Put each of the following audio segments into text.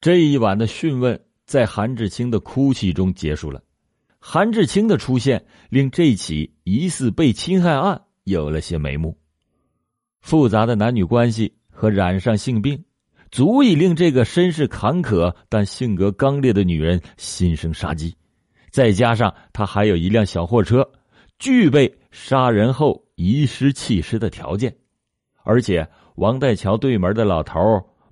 这一晚的讯问在韩志清的哭泣中结束了。韩志清的出现令这起疑似被侵害案有了些眉目。复杂的男女关系和染上性病，足以令这个身世坎坷但性格刚烈的女人心生杀机。再加上她还有一辆小货车，具备杀人后遗失弃尸的条件。而且王代桥对门的老头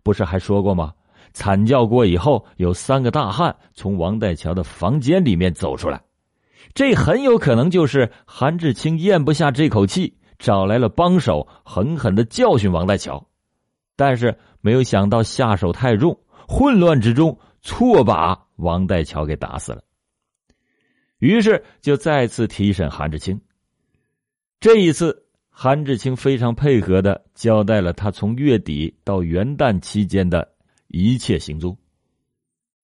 不是还说过吗？惨叫过以后，有三个大汉从王代桥的房间里面走出来，这很有可能就是韩志清咽不下这口气，找来了帮手，狠狠的教训王代桥。但是没有想到下手太重，混乱之中错把王代桥给打死了。于是就再次提审韩志清。这一次，韩志清非常配合的交代了他从月底到元旦期间的。一切行踪。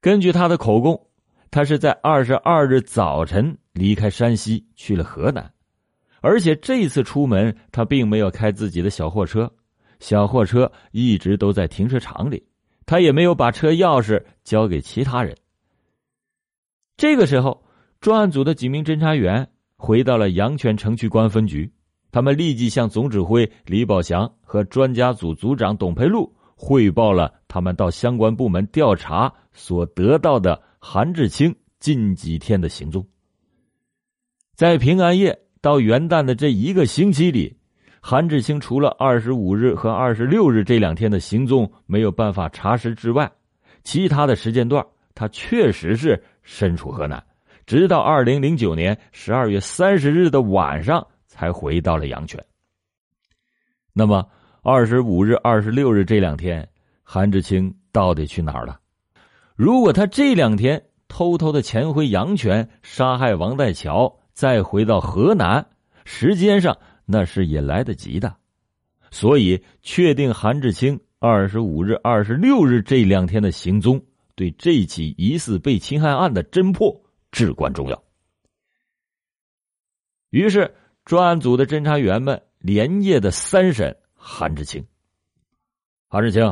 根据他的口供，他是在二十二日早晨离开山西去了河南，而且这次出门他并没有开自己的小货车，小货车一直都在停车场里，他也没有把车钥匙交给其他人。这个时候，专案组的几名侦查员回到了阳泉城区公安分局，他们立即向总指挥李宝祥和专家组组长董培禄。汇报了他们到相关部门调查所得到的韩志清近几天的行踪。在平安夜到元旦的这一个星期里，韩志清除了二十五日和二十六日这两天的行踪没有办法查实之外，其他的时间段他确实是身处河南，直到二零零九年十二月三十日的晚上才回到了阳泉。那么。二十五日、二十六日这两天，韩志清到底去哪儿了？如果他这两天偷偷的潜回阳泉，杀害王代桥，再回到河南，时间上那是也来得及的。所以，确定韩志清二十五日、二十六日这两天的行踪，对这起疑似被侵害案的侦破至关重要。于是，专案组的侦查员们连夜的三审。韩志清，韩志清，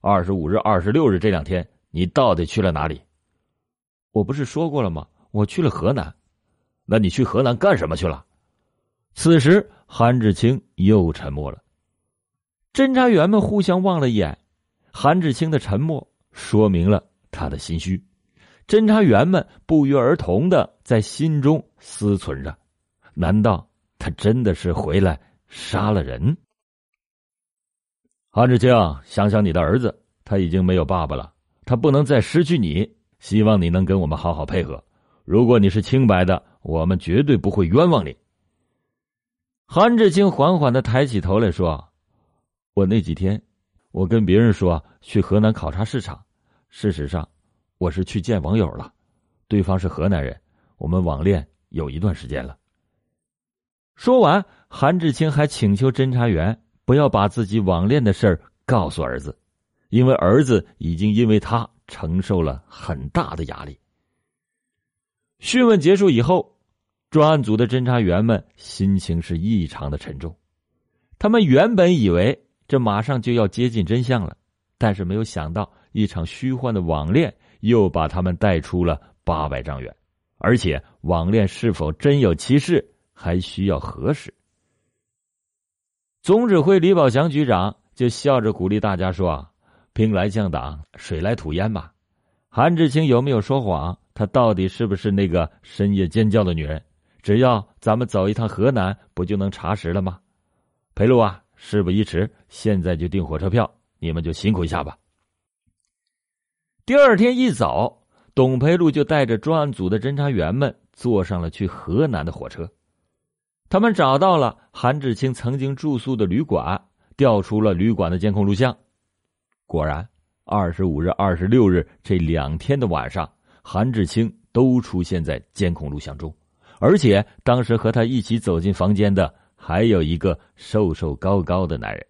二十五日、二十六日这两天，你到底去了哪里？我不是说过了吗？我去了河南。那你去河南干什么去了？此时，韩志清又沉默了。侦查员们互相望了一眼，韩志清的沉默说明了他的心虚。侦查员们不约而同的在心中思忖着：难道他真的是回来杀了人？韩志清，想想你的儿子，他已经没有爸爸了，他不能再失去你。希望你能跟我们好好配合。如果你是清白的，我们绝对不会冤枉你。韩志清缓缓的抬起头来说：“我那几天，我跟别人说去河南考察市场，事实上，我是去见网友了。对方是河南人，我们网恋有一段时间了。”说完，韩志清还请求侦查员。不要把自己网恋的事儿告诉儿子，因为儿子已经因为他承受了很大的压力。讯问结束以后，专案组的侦查员们心情是异常的沉重。他们原本以为这马上就要接近真相了，但是没有想到一场虚幻的网恋又把他们带出了八百丈远，而且网恋是否真有其事，还需要核实。总指挥李宝祥局长就笑着鼓励大家说：“兵来将挡，水来土掩吧。”韩志清有没有说谎？他到底是不是那个深夜尖叫的女人？只要咱们走一趟河南，不就能查实了吗？裴路啊，事不宜迟，现在就订火车票，你们就辛苦一下吧。第二天一早，董培路就带着专案组的侦查员们坐上了去河南的火车。他们找到了韩志清曾经住宿的旅馆，调出了旅馆的监控录像。果然，二十五日、二十六日这两天的晚上，韩志清都出现在监控录像中，而且当时和他一起走进房间的还有一个瘦瘦高高的男人。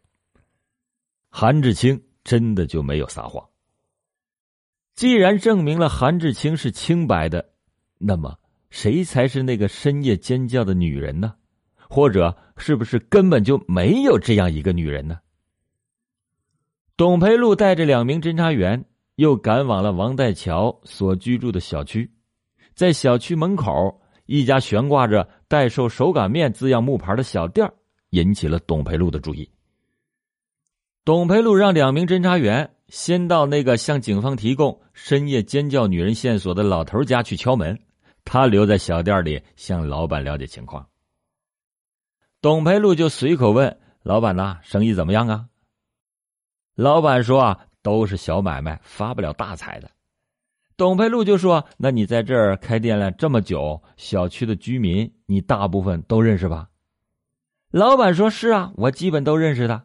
韩志清真的就没有撒谎。既然证明了韩志清是清白的，那么谁才是那个深夜尖叫的女人呢？或者是不是根本就没有这样一个女人呢？董培禄带着两名侦查员又赶往了王代桥所居住的小区，在小区门口，一家悬挂着“代售手擀面”字样木牌的小店引起了董培禄的注意。董培禄让两名侦查员先到那个向警方提供深夜尖叫女人线索的老头家去敲门，他留在小店里向老板了解情况。董培禄就随口问老板：“呐，生意怎么样啊？”老板说：“啊。”都是小买卖，发不了大财的。董培禄就说：“那你在这儿开店了这么久，小区的居民你大部分都认识吧？”老板说：“是啊，我基本都认识的。”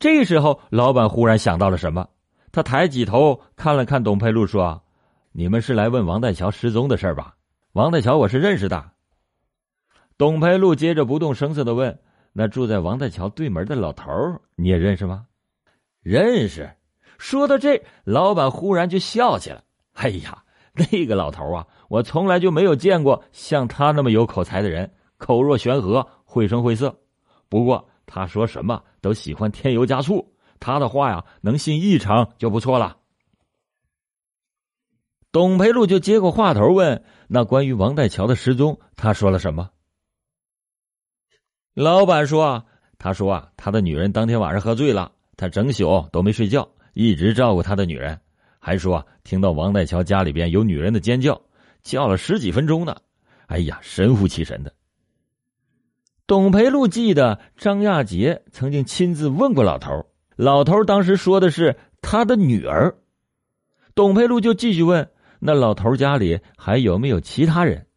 这时候，老板忽然想到了什么，他抬起头看了看董培禄，说：“你们是来问王代桥失踪的事吧？王代桥我是认识的。”董培禄接着不动声色的问：“那住在王代桥对门的老头你也认识吗？”“认识。”说到这，老板忽然就笑起来。哎呀，那个老头啊，我从来就没有见过像他那么有口才的人，口若悬河，绘声绘色。不过他说什么都喜欢添油加醋，他的话呀，能信一成就不错了。董培禄就接过话头问：“那关于王代桥的失踪，他说了什么？”老板说啊：“他说啊，他的女人当天晚上喝醉了，他整宿都没睡觉。”一直照顾他的女人，还说听到王代桥家里边有女人的尖叫，叫了十几分钟呢。哎呀，神乎其神的。董培禄记得张亚杰曾经亲自问过老头，老头当时说的是他的女儿。董培禄就继续问：“那老头家里还有没有其他人？”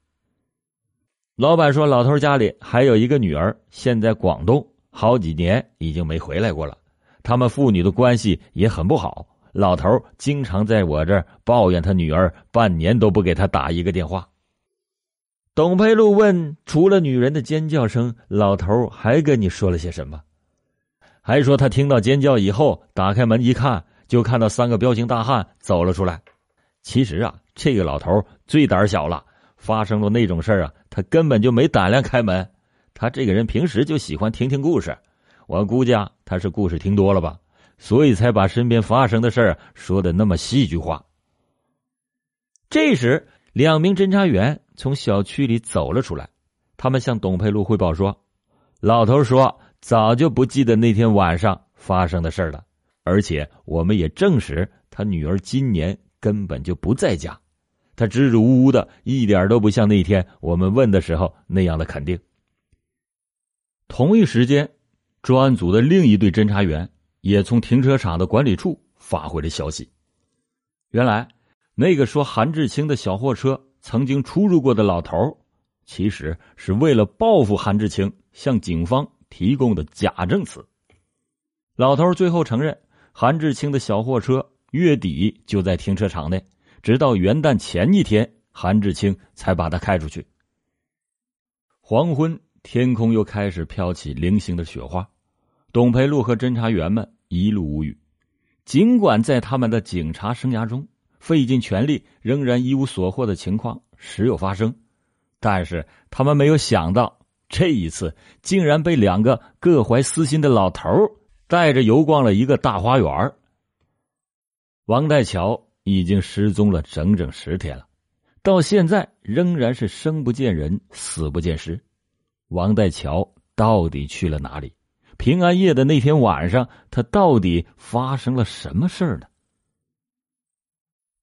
老板说：“老头家里还有一个女儿，现在广东，好几年已经没回来过了。”他们父女的关系也很不好，老头经常在我这儿抱怨他女儿半年都不给他打一个电话。董培禄问：“除了女人的尖叫声，老头还跟你说了些什么？”还说他听到尖叫以后，打开门一看，就看到三个彪形大汉走了出来。其实啊，这个老头最胆小了，发生了那种事啊，他根本就没胆量开门。他这个人平时就喜欢听听故事。我估计啊，他是故事听多了吧，所以才把身边发生的事儿说的那么戏剧化。这时，两名侦查员从小区里走了出来，他们向董培禄汇报说：“老头说早就不记得那天晚上发生的事了，而且我们也证实他女儿今年根本就不在家，他支支吾吾的，一点都不像那天我们问的时候那样的肯定。”同一时间。专案组的另一队侦查员也从停车场的管理处发回了消息。原来，那个说韩志清的小货车曾经出入过的老头，其实是为了报复韩志清向警方提供的假证词。老头最后承认，韩志清的小货车月底就在停车场内，直到元旦前一天，韩志清才把他开出去。黄昏，天空又开始飘起零星的雪花。董培禄和侦查员们一路无语，尽管在他们的警察生涯中费尽全力仍然一无所获的情况时有发生，但是他们没有想到，这一次竟然被两个各怀私心的老头带着游逛了一个大花园。王代桥已经失踪了整整十天了，到现在仍然是生不见人，死不见尸。王代桥到底去了哪里？平安夜的那天晚上，他到底发生了什么事儿呢？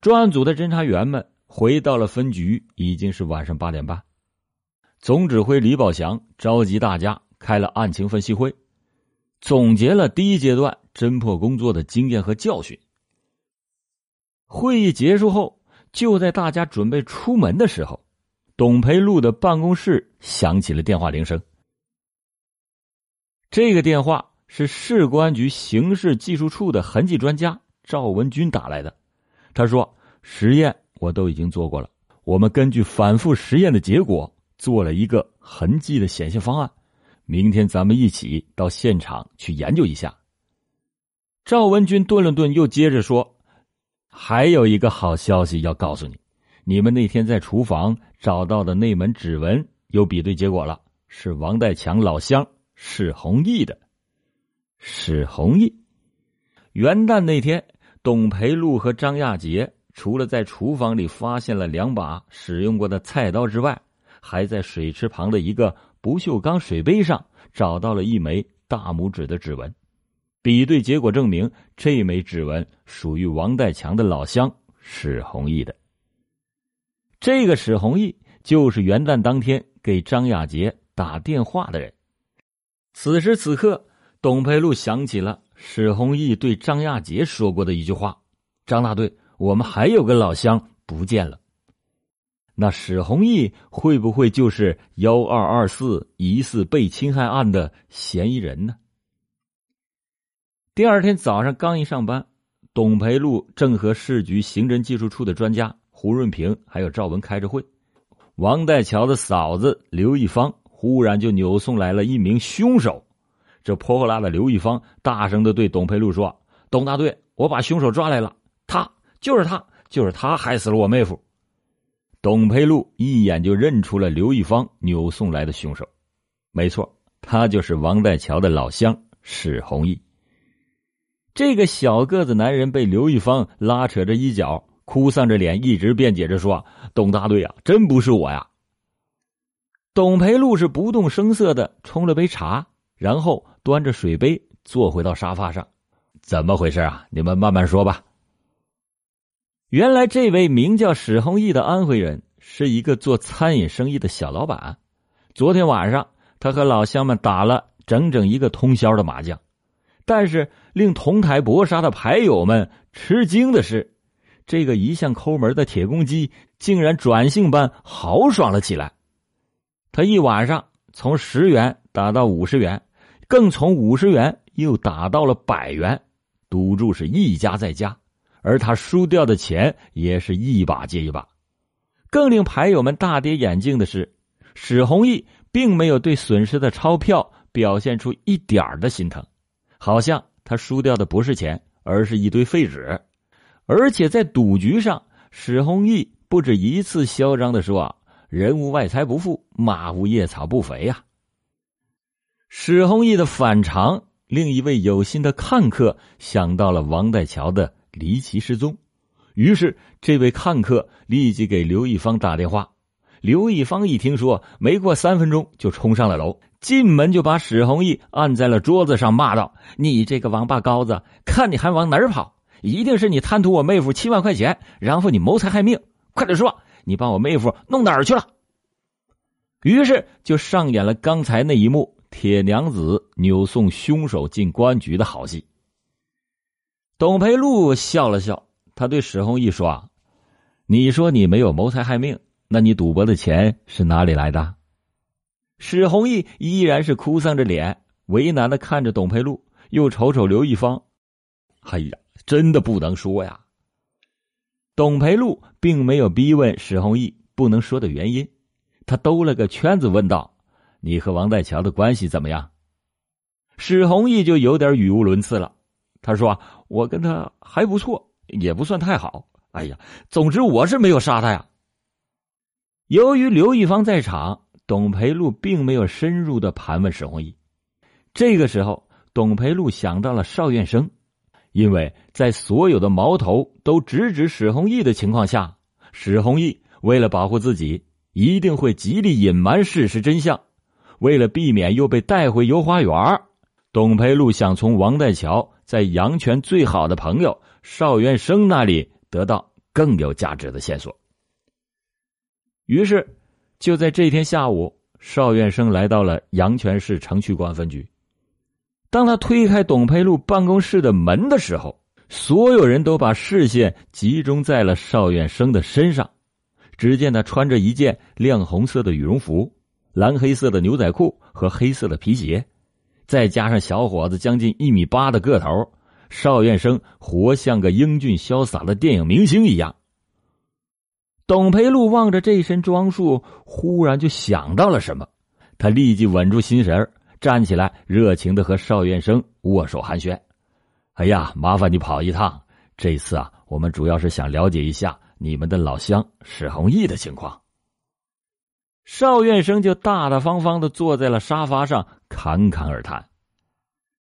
专案组的侦查员们回到了分局，已经是晚上八点半。总指挥李宝祥召集大家开了案情分析会，总结了第一阶段侦破工作的经验和教训。会议结束后，就在大家准备出门的时候，董培禄的办公室响起了电话铃声。这个电话是市公安局刑事技术处的痕迹专家赵文军打来的。他说：“实验我都已经做过了，我们根据反复实验的结果做了一个痕迹的显现方案。明天咱们一起到现场去研究一下。”赵文军顿了顿，又接着说：“还有一个好消息要告诉你，你们那天在厨房找到的那门指纹有比对结果了，是王代强老乡。”史弘毅的，史弘毅，元旦那天，董培禄和张亚杰除了在厨房里发现了两把使用过的菜刀之外，还在水池旁的一个不锈钢水杯上找到了一枚大拇指的指纹。比对结果证明，这枚指纹属于王代强的老乡史弘毅的。这个史弘毅就是元旦当天给张亚杰打电话的人。此时此刻，董培禄想起了史弘毅对张亚杰说过的一句话：“张大队，我们还有个老乡不见了。”那史弘毅会不会就是幺二二四疑似被侵害案的嫌疑人呢？第二天早上刚一上班，董培禄正和市局刑侦技术处的专家胡润平还有赵文开着会。王代桥的嫂子刘一芳忽然就扭送来了一名凶手。这泼泼辣的刘一芳大声的对董培禄说：“董大队，我把凶手抓来了，他就是他，就是他害死了我妹夫。”董培禄一眼就认出了刘一芳扭送来的凶手，没错，他就是王代桥的老乡史弘毅。这个小个子男人被刘玉芳拉扯着衣角，哭丧着脸，一直辩解着说：“董大队啊，真不是我呀。”董培禄是不动声色的冲了杯茶，然后端着水杯坐回到沙发上。怎么回事啊？你们慢慢说吧。原来这位名叫史弘毅的安徽人是一个做餐饮生意的小老板。昨天晚上，他和老乡们打了整整一个通宵的麻将。但是令同台搏杀的牌友们吃惊的是，这个一向抠门的铁公鸡竟然转性般豪爽了起来。他一晚上从十元打到五十元，更从五十元又打到了百元，赌注是一加再加，而他输掉的钱也是一把接一把。更令牌友们大跌眼镜的是，史弘毅并没有对损失的钞票表现出一点的心疼。好像他输掉的不是钱，而是一堆废纸，而且在赌局上，史弘毅不止一次嚣张的说：“啊人无外财不富，马无夜草不肥呀。”史弘毅的反常，令一位有心的看客想到了王代桥的离奇失踪，于是这位看客立即给刘一方打电话。刘一方一听说，没过三分钟就冲上了楼。进门就把史弘毅按在了桌子上，骂道：“你这个王八羔子，看你还往哪儿跑！一定是你贪图我妹夫七万块钱，然后你谋财害命！快点说，你把我妹夫弄哪儿去了？”于是就上演了刚才那一幕铁娘子扭送凶手进公安局的好戏。董培禄笑了笑，他对史弘毅说：“你说你没有谋财害命，那你赌博的钱是哪里来的？”史弘毅依然是哭丧着脸，为难的看着董培禄，又瞅瞅刘一芳。哎呀，真的不能说呀。董培禄并没有逼问史弘毅不能说的原因，他兜了个圈子问道：“你和王代桥的关系怎么样？”史弘毅就有点语无伦次了。他说：“我跟他还不错，也不算太好。哎呀，总之我是没有杀他呀。”由于刘一芳在场。董培禄并没有深入的盘问史弘毅。这个时候，董培禄想到了邵院生，因为在所有的矛头都直指史弘毅的情况下，史弘毅为了保护自己，一定会极力隐瞒事实真相。为了避免又被带回游花园，董培禄想从王代桥在阳泉最好的朋友邵元生那里得到更有价值的线索。于是。就在这天下午，邵院生来到了阳泉市城区公安分局。当他推开董培禄办公室的门的时候，所有人都把视线集中在了邵院生的身上。只见他穿着一件亮红色的羽绒服、蓝黑色的牛仔裤和黑色的皮鞋，再加上小伙子将近一米八的个头，邵院生活像个英俊潇洒的电影明星一样。董培禄望着这身装束，忽然就想到了什么，他立即稳住心神站起来，热情的和邵院生握手寒暄。哎呀，麻烦你跑一趟，这次啊，我们主要是想了解一下你们的老乡史弘毅的情况。邵院生就大大方方的坐在了沙发上，侃侃而谈。